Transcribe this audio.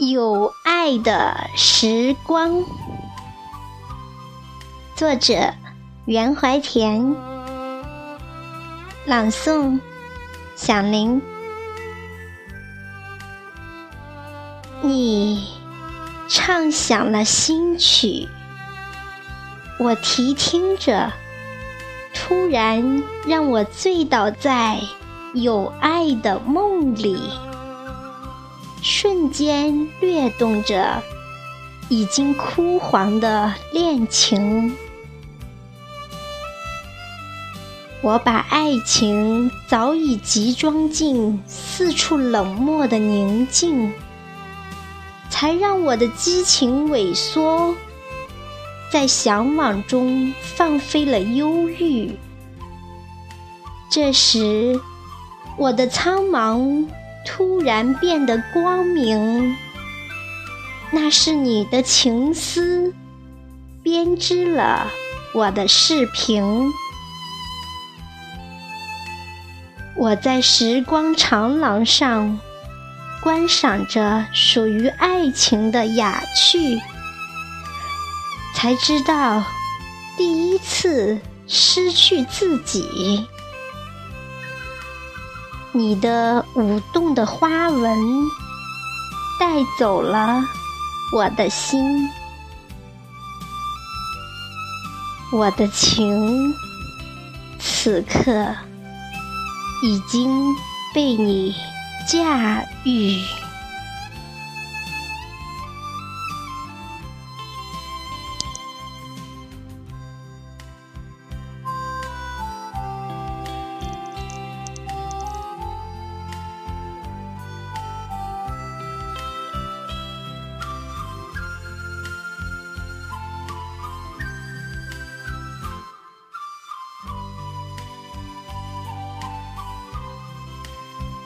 有爱的时光，作者袁怀田，朗诵响铃。你唱响了新曲，我提听着，突然让我醉倒在有爱的梦里。瞬间掠动着已经枯黄的恋情，我把爱情早已集装进四处冷漠的宁静，才让我的激情萎缩，在向往中放飞了忧郁。这时，我的苍茫。突然变得光明，那是你的情思编织了我的视频。我在时光长廊上观赏着属于爱情的雅趣，才知道第一次失去自己。你的舞动的花纹带走了我的心，我的情此刻已经被你驾驭。